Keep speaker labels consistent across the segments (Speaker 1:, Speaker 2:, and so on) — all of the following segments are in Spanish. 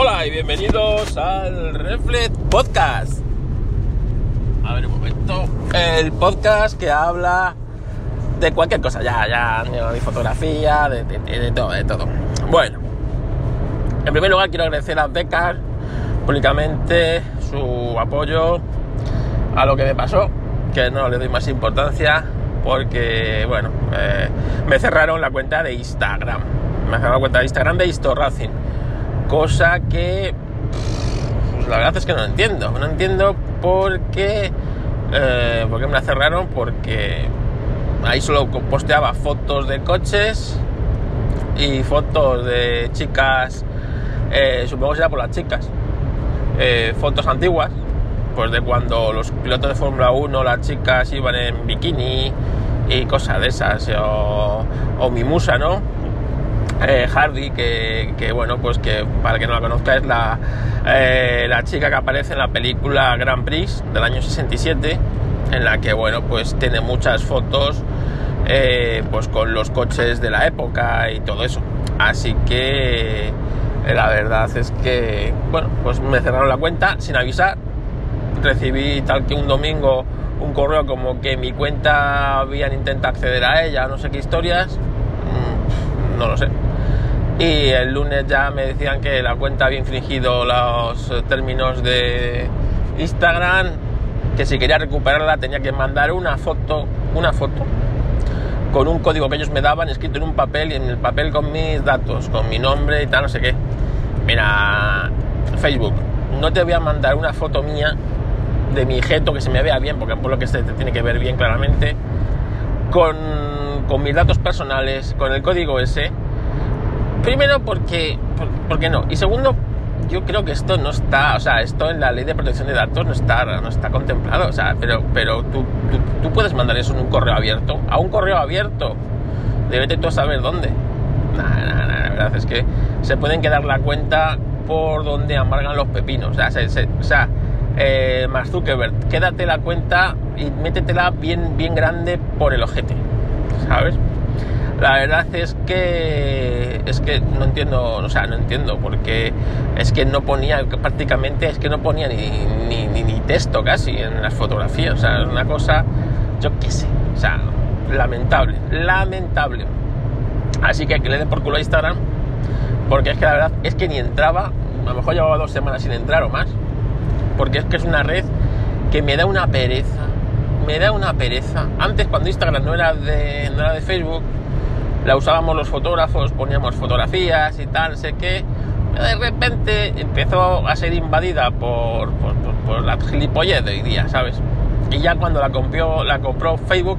Speaker 1: Hola y bienvenidos al Reflex Podcast. A ver un momento. El podcast que habla de cualquier cosa, ya, ya, de fotografía, de, todo, de todo. Bueno, en primer lugar quiero agradecer a Becar públicamente su apoyo a lo que me pasó, que no le doy más importancia porque, bueno, eh, me cerraron la cuenta de Instagram. Me cerraron la cuenta de Instagram de Historracing. Cosa que, la verdad es que no entiendo. No entiendo eh, por qué me la cerraron, porque ahí solo posteaba fotos de coches y fotos de chicas, eh, supongo que será por las chicas, eh, fotos antiguas, pues de cuando los pilotos de Fórmula 1, las chicas iban en bikini y cosas de esas, o, o mi musa, ¿no? Eh, Hardy, que, que, bueno, pues que para que no la conozca es la, eh, la chica que aparece en la película Grand Prix del año 67, en la que, bueno, pues tiene muchas fotos eh, pues con los coches de la época y todo eso. Así que la verdad es que, bueno, pues me cerraron la cuenta sin avisar. Recibí tal que un domingo un correo como que mi cuenta habían intentado acceder a ella, no sé qué historias, Mm, no lo sé. Y el lunes ya me decían que la cuenta había infringido los eh, términos de Instagram, que si quería recuperarla tenía que mandar una foto, una foto con un código que ellos me daban escrito en un papel y en el papel con mis datos, con mi nombre y tal, no sé qué. Mira, Facebook, no te voy a mandar una foto mía de mi jeto que se me vea bien, porque por lo que se te tiene que ver bien claramente, con, con mis datos personales, con el código ese. Primero porque, por- porque no. Y segundo, yo creo que esto no está, o sea, esto en la ley de protección de datos no está, no está contemplado. O sea, pero, pero tú, tú, tú puedes mandar eso en un correo abierto. A un correo abierto. Debete tú a saber dónde. Nah, nah, nah, la verdad es que se pueden quedar la cuenta por donde amargan los pepinos. O sea, se- se- o sea eh, Zuckerberg, quédate la cuenta y métetela bien, bien grande por el ojete. ¿Sabes? La verdad es que es que no entiendo, o sea, no entiendo, porque es que no ponía prácticamente, es que no ponía ni, ni, ni- ni texto casi en las fotografías, o sea, es una cosa, yo qué sé, o sea, lamentable, lamentable. Así que que le den por culo a Instagram, porque es que la verdad es que ni entraba, a lo mejor llevaba dos semanas sin entrar o más, porque es que es una red que me da una pereza, me da una pereza. Antes cuando Instagram no era de, no era de Facebook, la usábamos los fotógrafos, poníamos fotografías y tal, sé. Pero de repente empezó a ser invadida por, por, por- por la gilipollez de hoy día, ¿sabes? Y ya cuando la compró, la compró Facebook,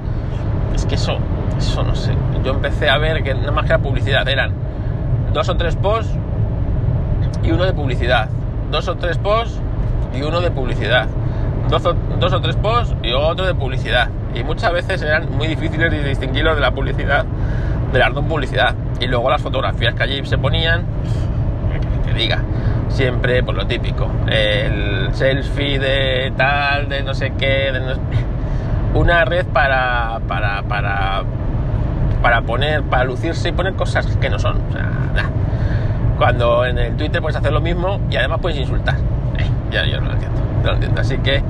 Speaker 1: es que eso, eso no sé. Yo empecé a ver que nada más que la publicidad eran dos o tres posts y uno de publicidad. Dos o tres posts y uno de publicidad. Dos o, dos o tres posts y otro de publicidad. Y muchas veces eran muy difíciles de distinguirlos de la publicidad, de la no publicidad. Y luego las fotografías que allí se ponían, que diga, siempre por lo típico. El selfie de tal, de no sé qué, de no una red para, para, para, para poner, para lucirse y poner cosas que no son. Cuando en el Twitter puedes hacer lo mismo y además puedes insultar. Eh, ya yo no lo entiendo, no lo entiendo. Así que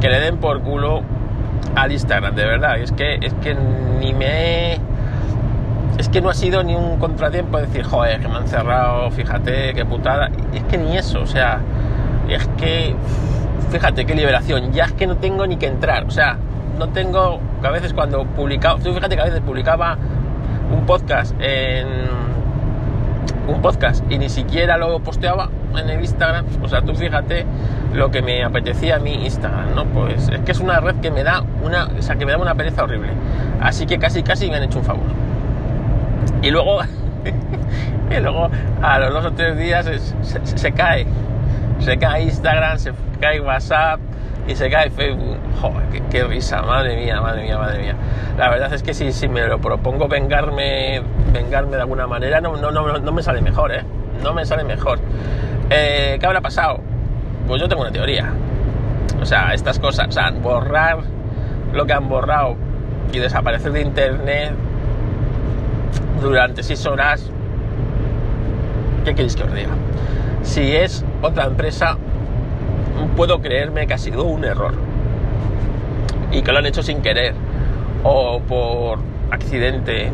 Speaker 1: que le den por culo al Instagram, de verdad. Es que, es que ni me he- Es que no ha sido ni un contratiempo de decir, joder, que me han cerrado, fíjate, qué putada. Es que ni eso, o sea, es que, fíjate qué liberación, ya es que no tengo ni que entrar, o sea, no tengo, que a veces cuando publicaba, tú fíjate que a veces publicaba un podcast en un podcast y ni siquiera lo posteaba en el Instagram, o sea, tú fíjate lo que me apetecía a mí Instagram, ¿no? Pues es que es una red que me da una, o sea, que me da una pereza horrible. Así que casi casi me han hecho un favor. Y luego, y luego a los dos o tres días se, se- se cae. Se cae Instagram, se cae WhatsApp y se cae Facebook. Joder, qué, qué risa, madre mía, madre mía, madre mía. La verdad es que si, si me lo propongo vengarme, vengarme de alguna manera, no, no, no, no me sale mejor, ¿eh? No me sale mejor. Eh, ¿Qué habrá pasado? Pues yo tengo una teoría. O sea, estas cosas, o sea, borrar lo que han borrado y desaparecer de internet durante seis horas, ¿qué queréis que os diga? Si es otra empresa, puedo creerme que ha sido un error y que lo han hecho sin querer o por accidente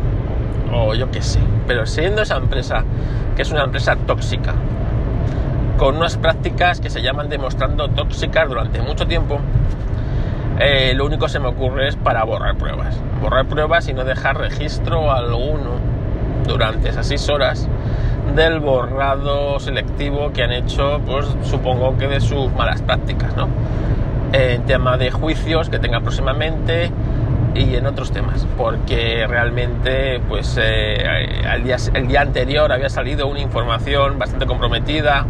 Speaker 1: o yo qué sé. Pero siendo esa empresa, que es una empresa tóxica, con unas prácticas que se llaman demostrando tóxicas durante mucho tiempo, eh, lo único que se me ocurre es para borrar pruebas. Borrar pruebas y no dejar registro alguno durante esas seis horas del borrado selectivo que han hecho, pues supongo que de sus malas prácticas, ¿no? En tema de juicios que tenga próximamente y en otros temas, porque realmente, pues eh, día, el día anterior había salido una información bastante comprometida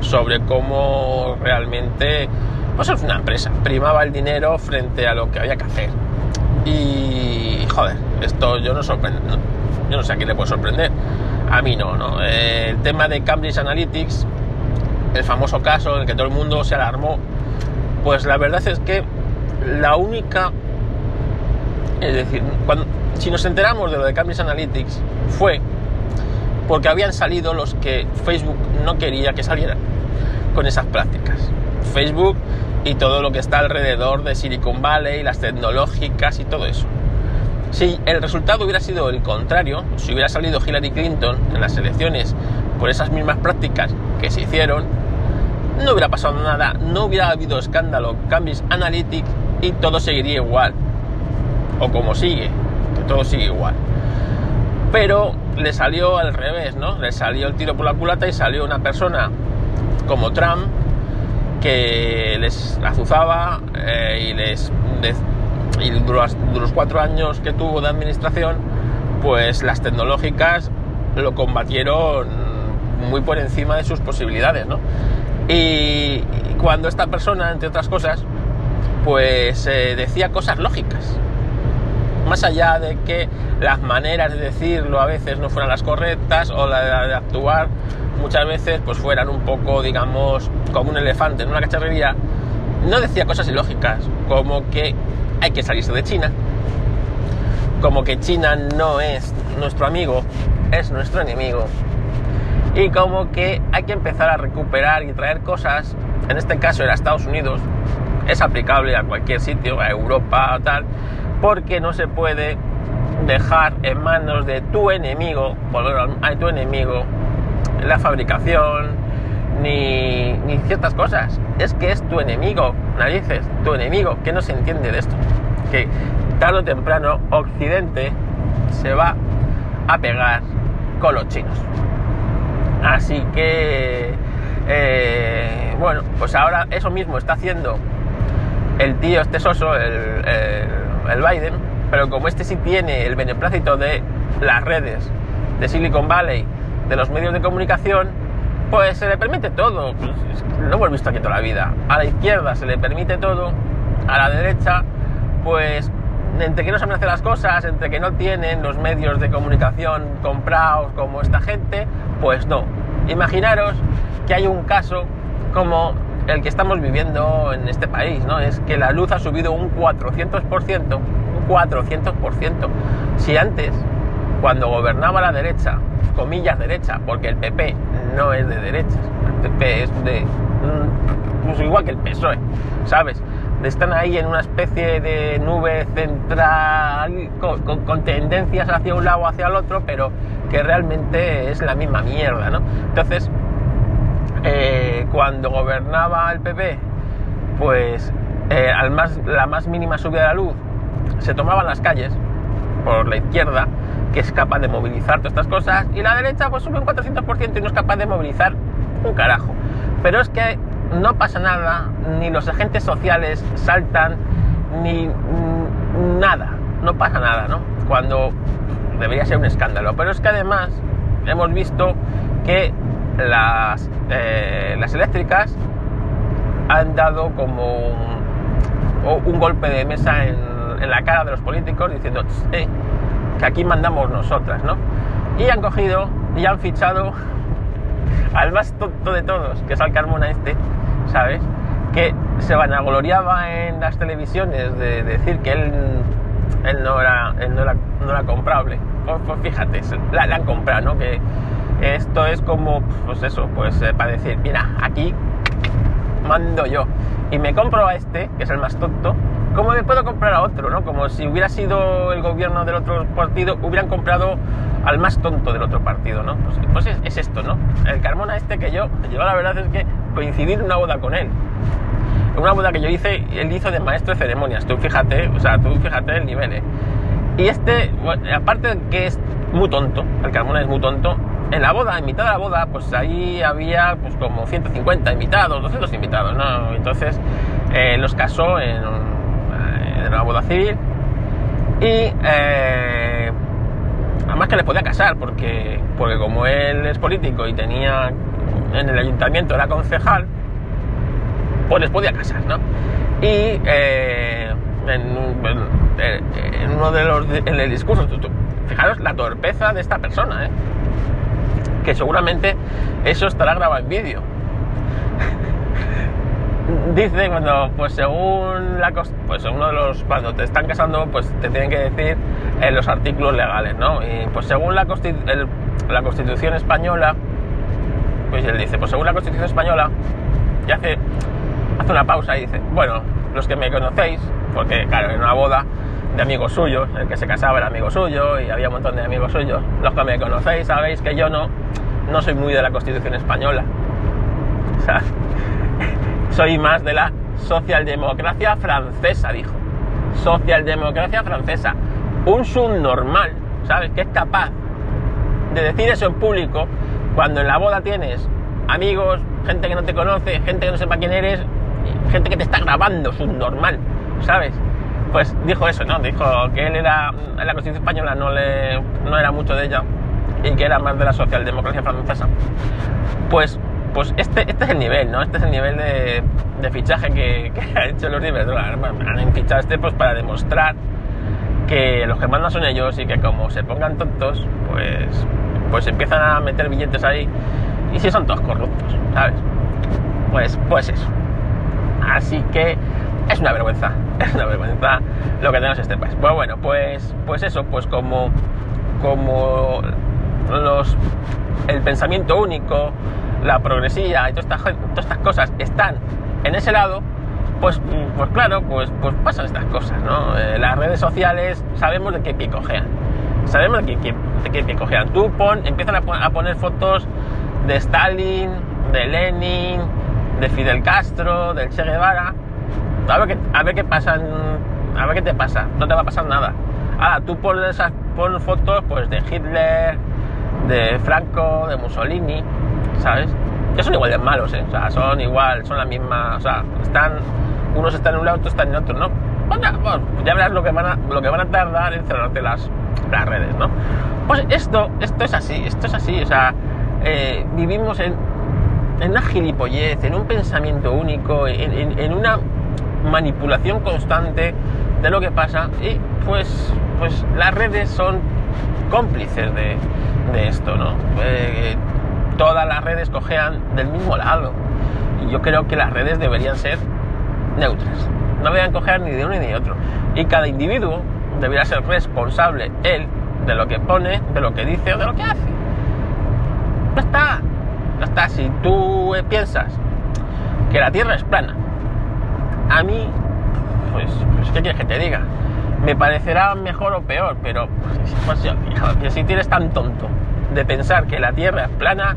Speaker 1: sobre cómo realmente pues es una empresa, primaba el dinero frente a lo que había que hacer. Y joder, esto yo no sorprendo, yo no sé a quién le puede sorprender. A mí no, ¿no? el tema de Cambridge Analytics, el famoso caso en el que todo el mundo se alarmó, pues la verdad es que la única, es decir, cuando, si nos enteramos de lo de Cambridge Analytics, fue porque habían salido los que Facebook no quería que salieran con esas prácticas. Facebook y todo lo que está alrededor de Silicon Valley, las tecnológicas y todo eso. Si el resultado hubiera sido el contrario, si hubiera salido Hillary Clinton en las elecciones por esas mismas prácticas que se hicieron, no hubiera pasado nada, no hubiera habido escándalo, Cambridge Analytics y todo seguiría igual. O como sigue, que todo sigue igual. Pero le salió al revés, ¿no? Le salió el tiro por la culata y salió una persona como Trump que les azuzaba eh, y les y durante los, cuatro años que tuvo de administración pues las tecnológicas lo combatieron muy por encima de sus posibilidades ¿no? y cuando esta persona entre otras cosas pues eh, decía cosas lógicas más allá de que las maneras de decirlo a veces no fueran las correctas o la de actuar muchas veces pues fueran un poco, digamos, como un elefante en una cacharrería, no decía cosas ilógicas, como que hay que salirse de China, como que China no es nuestro amigo, es nuestro enemigo, y como que hay que empezar a recuperar y traer cosas, en este caso era Estados Unidos, es aplicable a cualquier sitio, a Europa o tal, porque no se puede dejar en manos de tu enemigo, a tu enemigo, la fabricación, ni, ni, ciertas cosas. Es que es tu enemigo, narices, tu enemigo, que no se entiende de esto. Que tarde o temprano Occidente se va a pegar con los chinos. Así que, eh, bueno, pues ahora eso mismo está haciendo el tío este soso, el, Biden, pero como este sí tiene el beneplácito de las redes de Silicon Valley de los medios de comunicación, pues se le permite todo. Pues, lo hemos visto aquí toda la vida. A la izquierda se le permite todo, a la derecha, pues entre que no saben hacer las cosas, entre que no tienen los medios de comunicación comprados como esta gente, pues no. Imaginaros que hay un caso como el que estamos viviendo en este país, ¿no? Es que la luz ha subido un 400%, un 400%. Si antes, cuando gobernaba la derecha, comillas derecha, porque el PP no es de derechas, el PP es de... Mm, pues igual que el PSOE, ¿sabes? Están ahí en una especie de nube central con, tendencias hacia un lado o hacia el otro, pero que realmente es la misma mierda, ¿no? Entonces, eh, cuando gobernaba el PP, pues eh, al más, la más mínima subida de la luz se tomaban las calles por la izquierda que es capaz de movilizar todas estas cosas, y la derecha pues sube un 400% y no es capaz de movilizar un carajo. Pero es que no pasa nada, ni los agentes sociales saltan, ni nada, no pasa nada, ¿no? Cuando debería ser un escándalo. Pero es que además hemos visto que las, eh, las eléctricas han dado como un, golpe de mesa en, en, la cara de los políticos diciendo, eh, que aquí mandamos nosotras, ¿no? Y han cogido y han fichado al más tonto de todos, que es al Carmona este, ¿sabes? Que se vanagloriaba en las televisiones de decir que él, él, no, era, él no, era, no era comprable. Pues, pues fíjate, la, han comprado, ¿no? Que Esto es como, pues eso, pues eh, para decir, mira, aquí mando yo. Y me compro a este, que es el más tonto, como me puedo comprar a otro, ¿no? Como si hubiera sido el gobierno del otro partido, hubieran comprado al más tonto del otro partido, ¿no? Pues, pues es, esto, ¿no? El Carmona este que yo, yo la verdad es que coincidí en una boda con él. Una boda que yo hice, él hizo de maestro de ceremonias, tú fíjate, o sea, tú fíjate el nivel, ¿eh? Y este, aparte de que es muy tonto, el Carmona es muy tonto, en la boda, en mitad de la boda, pues ahí había pues como 150 invitados, 200 invitados, ¿no? Entonces eh, los casó en, en, una boda civil y eh, además que le podía casar porque, porque como él es político y tenía en el ayuntamiento era concejal, pues les podía casar, ¿no? Y eh, en, uno de los en el discurso, fijaros la torpeza de esta persona, ¿eh? que seguramente eso estará grabado en vídeo. Dice cuando, pues según la pues uno de los, cuando te están casando, pues te tienen que decir en los artículos legales, ¿no? Y pues según la Constitución española, pues él dice, pues según la Constitución española, y hace, hace una pausa y dice, bueno, los que me conocéis, porque claro, en una boda de amigos suyos, el que se casaba era amigo suyo y había un montón de amigos suyos, los que me conocéis sabéis que yo no, no soy muy de la Constitución española. Soy más de la socialdemocracia francesa, dijo. Socialdemocracia francesa. Un subnormal, ¿sabes? Que es capaz de decir eso en público cuando en la boda tienes amigos, gente que no te conoce, gente que no sepa quién eres, gente que te está grabando, subnormal, ¿sabes? Pues dijo eso, ¿no? Dijo que él era, la Constitución española no, le, no era mucho de ella y que era más de la socialdemocracia francesa. Pues, pues este, este es el nivel, ¿no? Este es el nivel de, de fichaje que, que ha hecho los libres. Han fichado este pues para demostrar que los que mandan son ellos y que como se pongan tontos, pues, pues empiezan a meter billetes ahí y si son todos corruptos, ¿sabes? Pues, pues eso. Así que es una vergüenza, es una vergüenza lo que tenemos este país. Pues bueno, pues, pues eso, pues como, como los, el pensamiento único, la progresía y todas estas, todas estas cosas están en ese lado, pues, pues claro, pues, pues pasan estas cosas, ¿no? Eh, las redes sociales sabemos de qué pie cojean. Sabemos de qué pie cojean. Tú pon, empiezan a, poner fotos de Stalin, de Lenin, de Fidel Castro, del Che Guevara. A ver qué, a ver qué pasa, a ver qué te pasa. No te va a pasar nada. Ahora, tú pones esas pon fotos pues de Hitler, de Franco, de Mussolini, ¿sabes? Que son igual de malos, ¿eh? O sea, son igual, son la misma, o sea, están, unos están en un lado, otros están en otro, ¿no? Bueno, ya verás lo que van a, lo que van a tardar en cerrarte las, redes, ¿no? Pues esto, esto es así, esto es así, o sea, eh, vivimos en, en, una gilipollez, en un pensamiento único, en, una manipulación constante de lo que pasa y pues, pues las redes son cómplices de, de esto, ¿no? Eh, todas las redes cojean del mismo lado. Y yo creo que las redes deberían ser neutras. No deberían coger ni de uno ni de otro. Y cada individuo debería ser responsable, él, de lo que pone, de lo que dice o de lo que hace. No está. No está. Si tú piensas que la Tierra es plana, a mí, pues, pues ¿qué quieres que te diga? me parecerá mejor o peor, pero pues, si tienes tan tonto de pensar que la Tierra es plana,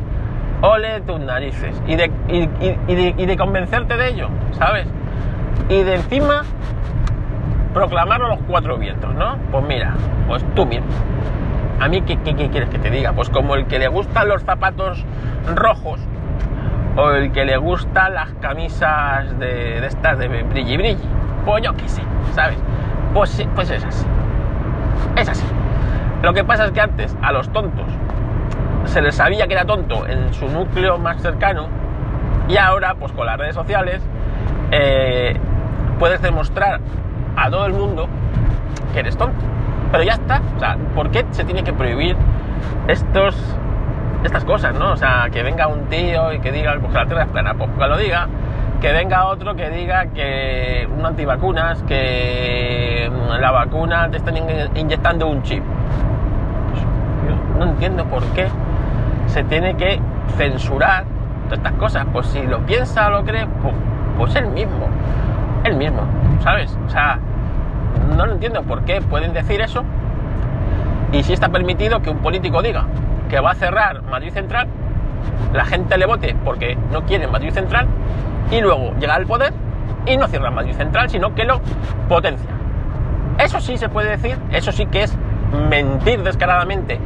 Speaker 1: ole tus narices y, de, convencerte de ello, ¿sabes? Y de encima proclamarlo a los cuatro vientos, ¿no? Pues mira, pues tú mira. A mí, ¿qué, qué, quieres que te diga? Pues como el que le gustan los zapatos rojos o el que le gustan las camisas de, de estas de brilli brilli. Pues yo qué sé, ¿sabes? Pues, pues es así. Es así. Lo que pasa es que antes a los tontos se les sabía que era tonto en su núcleo más cercano y ahora pues con las redes sociales eh, puedes demostrar a todo el mundo que eres tonto. Pero ya está. O sea, ¿por qué se tiene que prohibir estos, estas cosas, no? O sea, que venga un tío y que diga, pues la Tierra es plana, pues que lo diga, que venga otro que diga que un antivacunas, que la vacuna te están inyectando un chip. Pues, no entiendo por qué se tiene que censurar todas estas cosas. Pues si lo piensa o lo cree, pues, pues él mismo, él mismo, ¿sabes? O sea, no lo entiendo por qué pueden decir eso y si está permitido que un político diga que va a cerrar Madrid Central, la gente le vote porque no quiere Madrid Central y luego llega al poder y no cierra Madrid Central, sino que lo potencia. Eso sí se puede decir, eso sí que es mentir descaradamente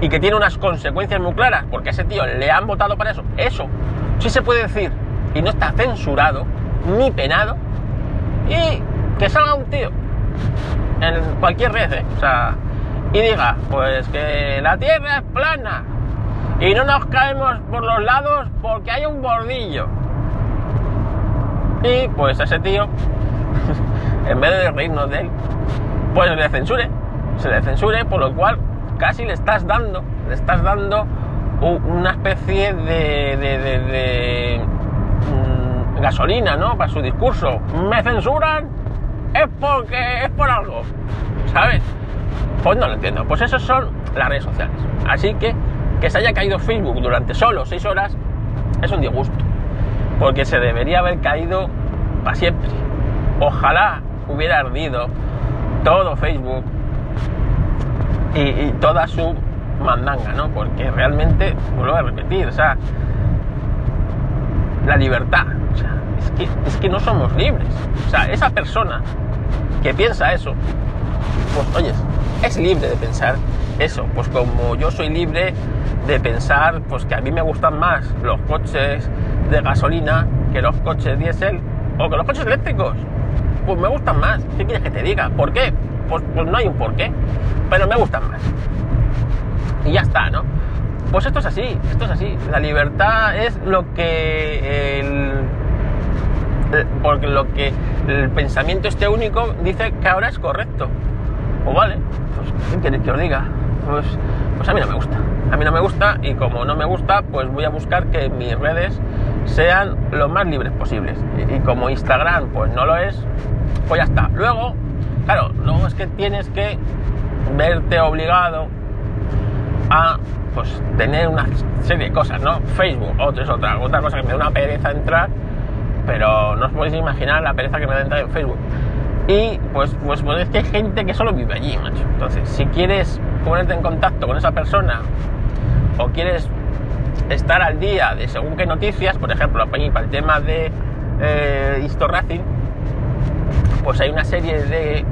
Speaker 1: y que tiene unas consecuencias muy claras, porque a ese tío le han votado para eso. Eso sí se puede decir y no está censurado ni penado. Y que salga un tío en cualquier red, o sea, y diga, pues que la Tierra es plana y no nos caemos por los lados porque hay un bordillo. Y pues ese tío, en vez de reírnos de él, pues le censure, se le censure, por lo cual casi le estás dando, le estás dando una especie de, gasolina, ¿no? Para su discurso. Me censuran, es porque es por algo, ¿sabes? Pues no lo entiendo. Pues esas son las redes sociales. Así que que se haya caído Facebook durante solo 6 horas es un disgusto. Porque se debería haber caído para siempre. Ojalá hubiera ardido todo Facebook y, toda su mandanga, ¿no? Porque realmente, vuelvo a repetir, o sea, la libertad, es que no somos libres. O sea, esa persona que piensa eso, pues oyes, es libre de pensar eso, pues como yo soy libre de pensar pues que a mí me gustan más los coches de gasolina que los coches diésel o que los coches eléctricos, pues me gustan más. ¿Qué quieres que te diga? ¿Por qué? Pues, pues no hay un por qué, pero me gustan más. Y ya está, ¿no? Pues esto es así, esto es así. La libertad es lo que el, porque lo que el pensamiento este único dice que ahora es correcto. O vale, pues ¿qué que os diga? Pues, pues a mí no me gusta. A mí no me gusta y como no me gusta, pues voy a buscar que mis redes sean lo más libres posibles. Y, como Instagram pues no lo es, pues ya está. Luego, claro, luego es que tienes que verte obligado a pues tener una serie de cosas, ¿no? Facebook, otra es otra, otra cosa que me da una pereza entrar, pero no os podéis imaginar la pereza que me da entrar en Facebook. Y pues, pues, pues es que hay gente que solo vive allí, macho. Entonces, si quieres ponerte en contacto con esa persona o quieres estar al día de según qué noticias, por ejemplo, para el tema de eh, pues hay una serie de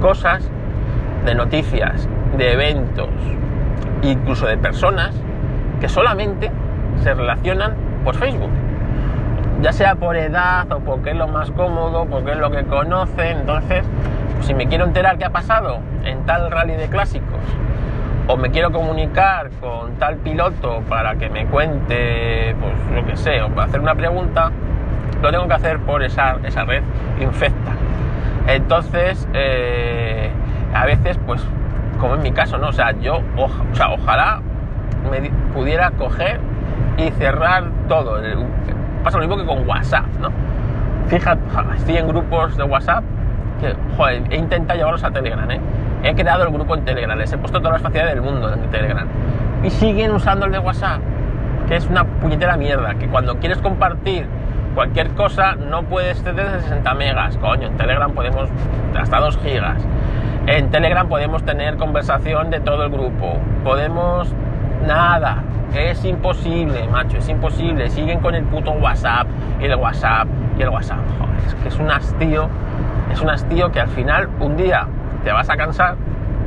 Speaker 1: cosas, de noticias, de eventos, incluso de personas, que solamente se relacionan por Facebook. Ya sea por edad o porque es lo más cómodo, porque es lo que conocen. Entonces, si me quiero enterar qué ha pasado en tal rally de clásicos o me quiero comunicar con tal piloto para que me cuente, pues lo que sé, o para hacer una pregunta, lo tengo que hacer por esa, esa red infecta. Entonces, eh, a veces, pues, como en mi caso, ¿no? O sea, yo, o sea, ojalá me pudiera coger y cerrar todo. Pasa lo mismo que con WhatsApp, ¿no? Fíjate, estoy en grupos de WhatsApp que, joder, he intentado llevarlos a Telegram, ¿eh? He creado el grupo en Telegram, les he puesto todas las facilidades del mundo en Telegram. Y siguen usando el de WhatsApp, que es una puñetera mierda, que cuando quieres compartir cualquier cosa no puedes tener de 60 megas, coño, en Telegram podemos hasta 2 gigas. En Telegram podemos tener conversación de todo el grupo. Podemos nada. Es imposible, macho, es imposible. Siguen con el puto WhatsApp y el WhatsApp y el WhatsApp. Joder, es que es un hastío. Es un hastío que al final un día te vas a cansar,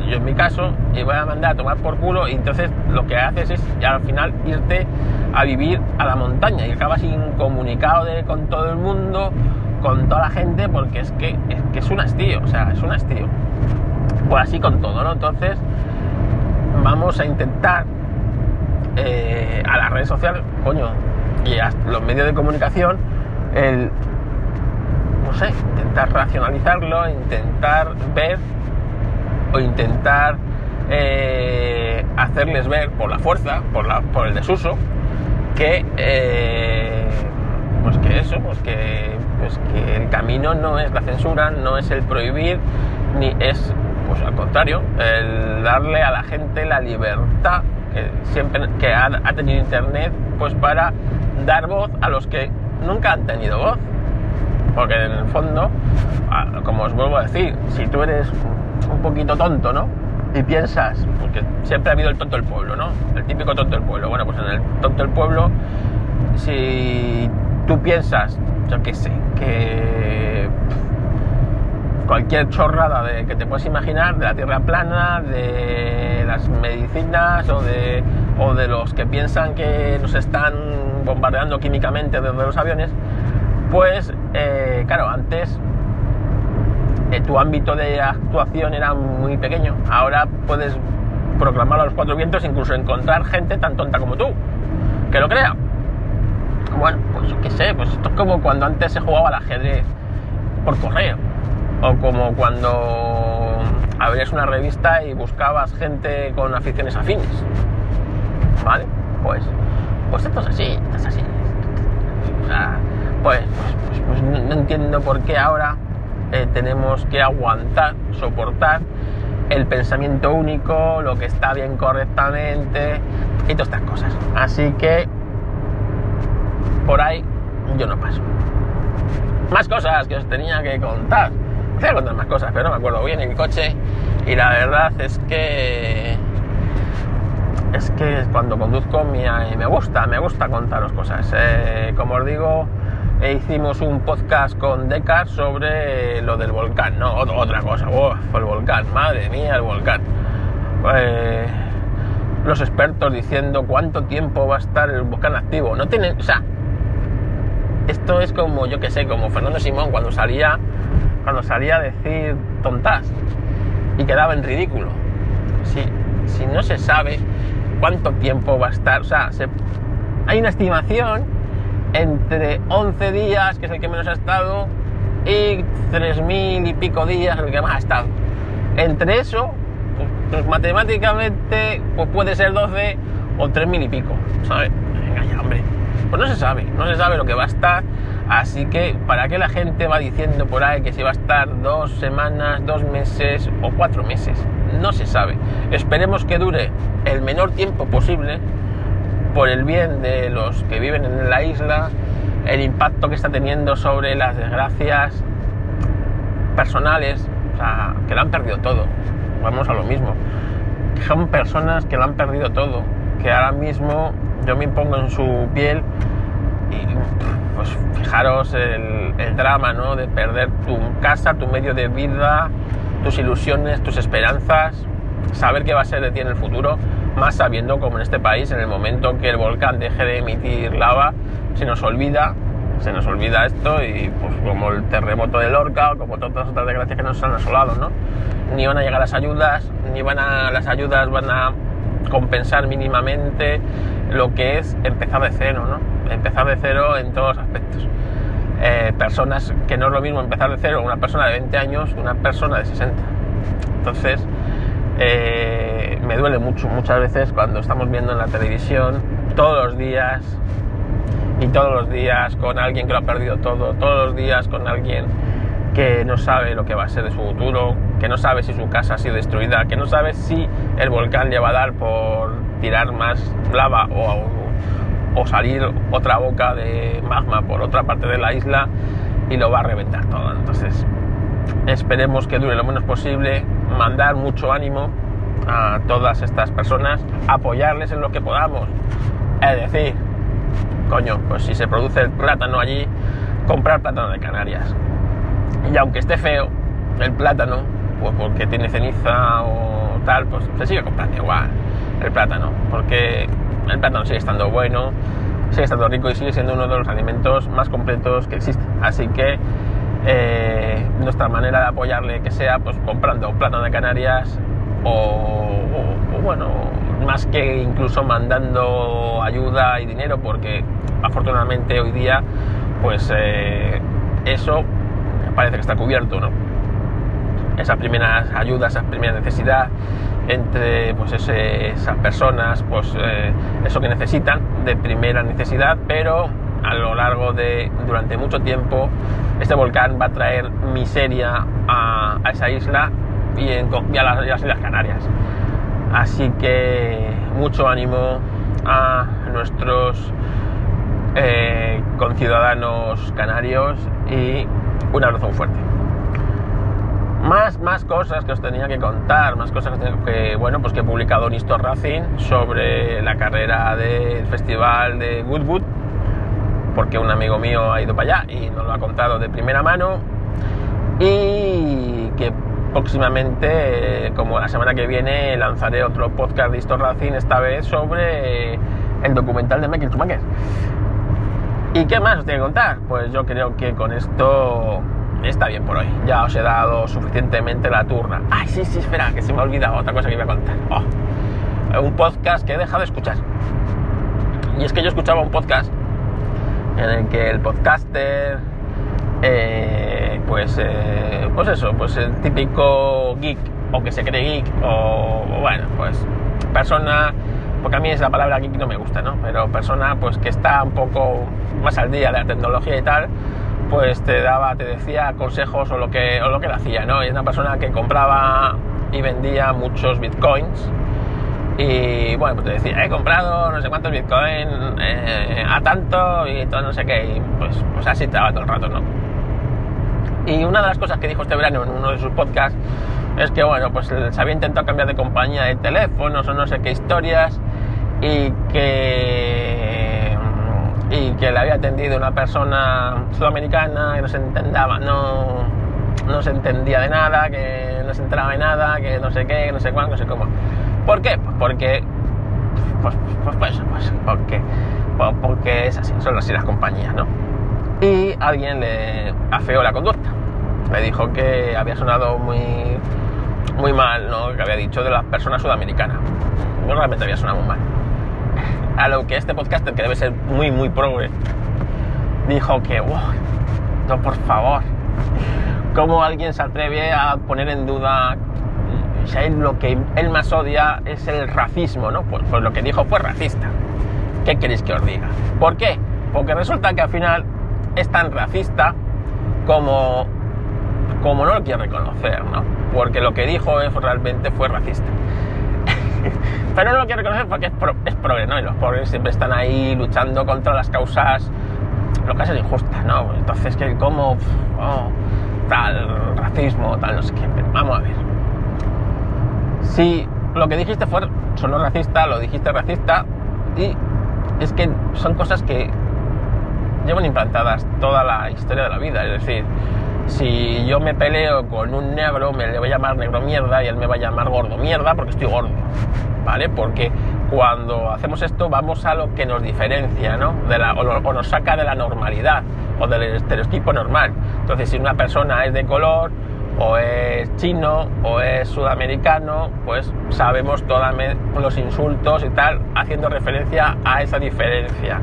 Speaker 1: yo en mi caso, y voy a mandar a tomar por culo y entonces lo que haces es al final irte a vivir a la montaña y acabas incomunicado de, con todo el mundo, con toda la gente, porque es que, es que es un hastío, o sea, es un hastío. Pues así con todo, ¿no? Entonces vamos a intentar eh, a las redes sociales, coño, y a los medios de comunicación, el, no sé, intentar racionalizarlo, intentar ver o intentar eh, hacerles ver por la fuerza, por, la, por el desuso, que, eh, pues que eso, pues que, pues que el camino no es la censura, no es el prohibir, ni es, pues al contrario, el darle a la gente la libertad que siempre que ha, ha tenido internet, pues para dar voz a los que nunca han tenido voz. Porque en el fondo, como os vuelvo a decir, si tú eres un poquito tonto, ¿no? Y piensas, porque siempre ha habido el tonto del pueblo, ¿no? El típico tonto del pueblo. Bueno, pues en el tonto del pueblo, si tú piensas, yo qué sé, que cualquier chorrada de, que te puedas imaginar, de la tierra plana, de las medicinas o de, los que piensan que nos están bombardeando químicamente desde los aviones, pues eh, claro, antes eh, tu ámbito de actuación era muy pequeño. Ahora puedes proclamarlo a los cuatro vientos, incluso encontrar gente tan tonta como tú, que lo crea. Bueno, pues qué sé, pues esto es como cuando antes se jugaba al ajedrez por correo, o como cuando abrías una revista y buscabas gente con aficiones afines. ¿Vale? Pues, pues esto es así, esto es así. O sea, pues, pues, pues, no, no entiendo por qué ahora eh, tenemos que aguantar, soportar el pensamiento único, lo que está bien correctamente y todas estas cosas. Así que por ahí yo no paso. Más cosas que os tenía que contar. Contar más cosas, pero no me acuerdo bien en el coche. Y la verdad es que es que cuando conduzco me, me gusta, me gusta contaros cosas. Eh, como os digo, e hicimos un podcast con Decar sobre lo del volcán, ¿no? Otra cosa, el volcán, madre mía, el volcán. Eh, los expertos diciendo cuánto tiempo va a estar el volcán activo. No tienen, o sea, esto es como, yo que sé, como Fernando Simón cuando salía, cuando salía a decir tontas y quedaba en ridículo. Si, si no se sabe cuánto tiempo va a estar, o sea, se, hay una estimación entre 11 días, que es el que menos ha estado, y 3.000 y pico días, el que más ha estado. Entre eso, pues, pues matemáticamente pues puede ser 12 o 3.000 y pico, ¿sabes? Venga ya, hombre. Pues no se sabe, no se sabe lo que va a estar, así que ¿para qué la gente va diciendo por ahí que si va a estar dos semanas, dos meses o cuatro meses? No se sabe. Esperemos que dure el menor tiempo posible por el bien de los que viven en la isla, el impacto que está teniendo sobre las desgracias personales, o sea, que lo han perdido todo. Vamos a lo mismo. Son personas que lo han perdido todo, que ahora mismo yo me impongo en su piel y pues fijaros el, el drama, ¿no? De perder tu casa, tu medio de vida, tus ilusiones, tus esperanzas, saber qué va a ser de ti en el futuro más sabiendo como en este país, en el momento que el volcán deje de emitir lava, se nos olvida, se nos olvida esto y pues como el terremoto de Lorca o como todas las otras desgracias que nos han asolado, ¿no? Ni van a llegar las ayudas, ni van a, las ayudas van a compensar mínimamente lo que es empezar de cero, ¿no? Empezar de cero en todos los aspectos. Eh, personas que no es lo mismo empezar de cero una persona de 20 años que una persona de 60. Entonces, eh, me duele mucho muchas veces cuando estamos viendo en la televisión todos los días y todos los días con alguien que lo ha perdido todo, todos los días con alguien que no sabe lo que va a ser de su futuro, que no sabe si su casa ha sido destruida, que no sabe si el volcán le va a dar por tirar más lava o, o salir otra boca de magma por otra parte de la isla y lo va a reventar todo. Entonces, esperemos que dure lo menos posible, mandar mucho ánimo a todas estas personas, apoyarles en lo que podamos. Es decir, coño, pues si se produce el plátano allí, comprar plátano de Canarias. Y aunque esté feo el plátano, pues porque tiene ceniza o tal, pues se sigue comprando igual el plátano, porque el plátano sigue estando bueno, sigue estando rico y sigue siendo uno de los alimentos más completos que existen. Así que eh, nuestra manera de apoyarle que sea pues comprando plátano de Canarias o, bueno, más que incluso mandando ayuda y dinero porque afortunadamente hoy día pues eh, eso parece que está cubierto, ¿no? Esas primeras ayudas, esa primera necesidad entre pues esas personas, pues eh, eso que necesitan de primera necesidad, pero a lo largo de durante mucho tiempo este volcán va a traer miseria a, esa isla y, en, a, las, Islas Canarias. Así que mucho ánimo a nuestros eh, conciudadanos canarios y un abrazo fuerte. Más, más cosas que os tenía que contar, más cosas que, bueno, pues que he publicado en Histor Racing sobre la carrera del festival de Goodwood, porque un amigo mío ha ido para allá y nos lo ha contado de primera mano, y que próximamente, como la semana que viene, lanzaré otro podcast de Histor Racing, esta vez sobre el documental de Michael Schumacher. ¿Y qué más os tengo que contar? Pues yo creo que con esto está bien por hoy. Ya os he dado suficientemente la turna. Ay, sí, sí, espera, que se me ha olvidado otra cosa que iba a contar. Oh, un podcast que he dejado de escuchar. Y es que yo escuchaba un podcast en el que el podcaster, eh, pues, eh, pues eso, pues el típico geek, o que se cree geek, o, o bueno, pues persona porque a mí esa palabra geek no me gusta, ¿no? Pero persona pues que está un poco más al día de la tecnología y tal, pues te daba, te decía consejos o lo que, o lo que hacía, ¿no? Es una persona que compraba y vendía muchos bitcoins y bueno, pues te decía, he comprado no sé cuántos bitcoins eh, a tanto y todo no sé qué, y pues, pues así estaba todo el rato, ¿no? Y una de las cosas que dijo este verano en uno de sus podcasts es que, bueno, pues se había intentado cambiar de compañía de teléfonos o no sé qué historias y que y que le había atendido una persona sudamericana que no se entendía, no, no se entendía de nada, que no se enteraba de nada, que no sé qué, que no sé cuándo, no sé cómo. ¿Por qué? Pues porque pues, pues, pues, pues porque, pues porque es así, son así las compañías, ¿no? Y alguien le afeó la conducta. Me dijo que había sonado muy, muy mal, ¿no? Que había dicho de las personas sudamericanas. No realmente había sonado muy mal a lo que este podcaster, que debe ser muy, muy progre, dijo que, wow, no, por favor, ¿cómo alguien se atreve a poner en duda si lo que él más odia es el racismo, ¿no? Pues, pues, lo que dijo fue racista. ¿Qué queréis que os diga? ¿Por qué? Porque resulta que al final es tan racista como, como no lo quiere reconocer, ¿no? Porque lo que dijo es, realmente fue racista. Pero no lo quiero reconocer porque es, pro, es ¿no? Y los pobres siempre están ahí luchando contra las causas, lo que es injustas, ¿no? Entonces, que como, oh, tal, racismo, tal, no sé qué. vamos a ver. Si lo que dijiste fue, sonó racista, lo dijiste racista, y es que son cosas que llevan implantadas toda la historia de la vida, es decir, si yo me peleo con un negro, me le voy a llamar negro mierda y él me va a llamar gordo mierda porque estoy gordo, ¿vale? Porque cuando hacemos esto vamos a lo que nos diferencia, ¿no? De la, o, nos saca de la normalidad o del estereotipo normal. Entonces, si una persona es de color, o es chino, o es sudamericano, pues sabemos todos los insultos y tal, haciendo referencia a esa diferencia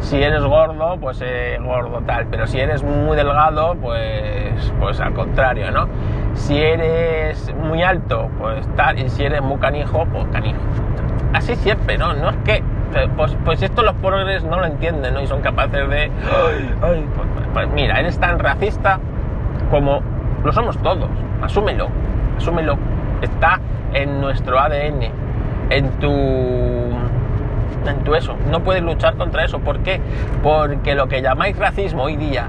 Speaker 1: si eres gordo, pues eh, gordo tal, pero si eres muy delgado, pues, pues al contrario, ¿no? Si eres muy alto, pues tal, y si eres muy canijo, pues canijo. Así siempre, ¿no? No es que, eh, pues, pues esto los progres no lo entienden, ¿no? Y son capaces de, pues, pues mira, eres tan racista como lo somos todos, asúmelo, asúmelo, está en nuestro ADN, en tu tu eso. No puedes luchar contra eso. ¿Por qué? Porque lo que llamáis racismo hoy día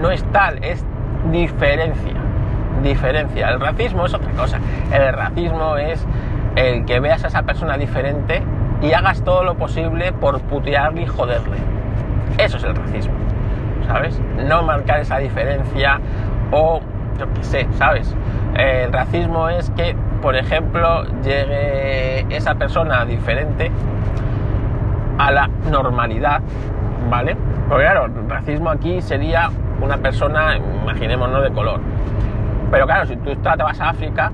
Speaker 1: no es tal, es diferencia. Diferencia. El racismo es otra cosa. El racismo es el que veas a esa persona diferente y hagas todo lo posible por putearle y joderle. Eso es el racismo. ¿Sabes? No marcar esa diferencia o yo qué sé, ¿sabes? El racismo es que, por ejemplo, llegue esa persona diferente a la normalidad, ¿vale? Porque claro, racismo aquí sería una persona, imaginémonos, de color. Pero claro, si tú te vas a África,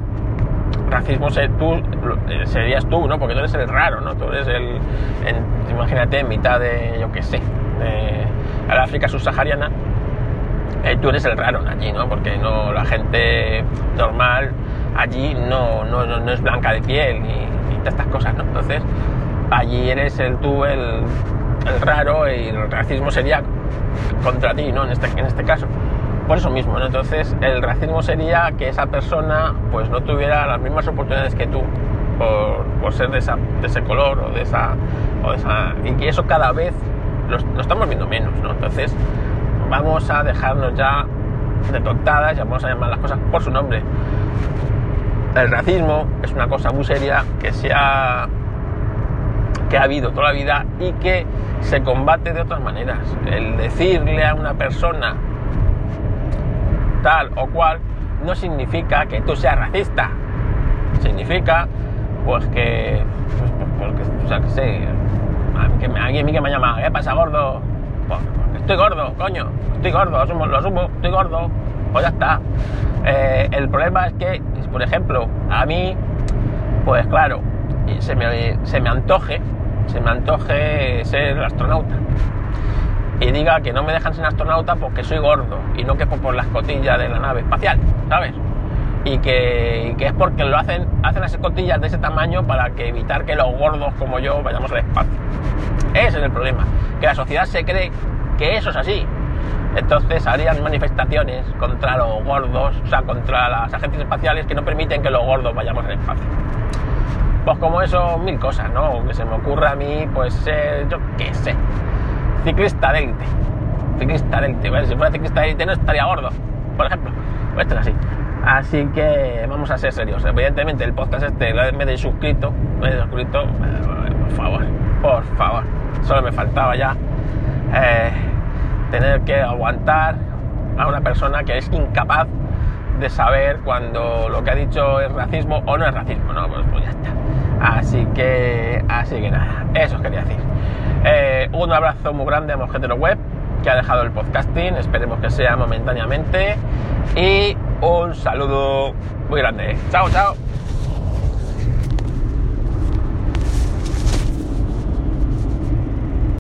Speaker 1: racismo tú, eh, serías tú, ¿no? Porque tú eres el raro, ¿no? Tú eres el, imagínate, en mitad de, yo qué sé, de la África subsahariana, eh, tú eres el raro allí, ¿no? Porque no, la gente normal allí no, no, no es blanca de piel y, y estas cosas, ¿no? Entonces, allí eres el tú el, raro y el racismo sería contra ti, ¿no? En este, en este caso. Por eso mismo. Entonces el racismo sería que esa persona pues no tuviera las mismas oportunidades que tú por, ser de, ese color o de, esa, Y que eso cada vez lo, estamos viendo menos, ¿no? Entonces, vamos a dejarnos ya de tontadas y vamos a llamar las cosas por su nombre. El racismo es una cosa muy seria que se ha que ha habido toda la vida y que se combate de otras maneras. El decirle a una persona tal o cual no significa que tú seas racista. Significa, pues que, pues, pues o sea, que sé, alguien a mí que me llama, ¿qué pasa, gordo? Pues, estoy gordo, coño, estoy gordo, lo asumo, lo asumo, estoy gordo, pues ya está. Eh, el problema es que, por ejemplo, a mí, pues claro, se me, se me antoje se me antoje ser astronauta y diga que no me dejan ser astronauta porque soy gordo y no quepo por las cotillas de la nave espacial, ¿sabes? Y que, es porque lo hacen, hacen las escotillas de ese tamaño para que evitar que los gordos como yo vayamos al espacio. Ese es el problema, que la sociedad se cree que eso es así. Entonces harían manifestaciones contra los gordos, o sea, contra las agencias espaciales que no permiten que los gordos vayamos al espacio. Pues como eso, mil cosas, ¿no? Que se me ocurra a mí, pues ser, yo qué sé, ciclista de élite. Ciclista de élite. si fuera ciclista de élite no estaría gordo, por ejemplo. Pues esto es así. Así que vamos a ser serios. Evidentemente el podcast este me de suscrito, me de suscrito, por favor, por favor. Solo me faltaba ya eh, tener que aguantar a una persona que es incapaz de saber cuando lo que ha dicho es racismo o no es racismo. No, pues, pues ya está. Así que, así que nada, eso os quería decir. Eh, un abrazo muy grande a Mojetero Web, que ha dejado el podcasting, esperemos que sea momentáneamente. Y un saludo muy grande. Chao, chao.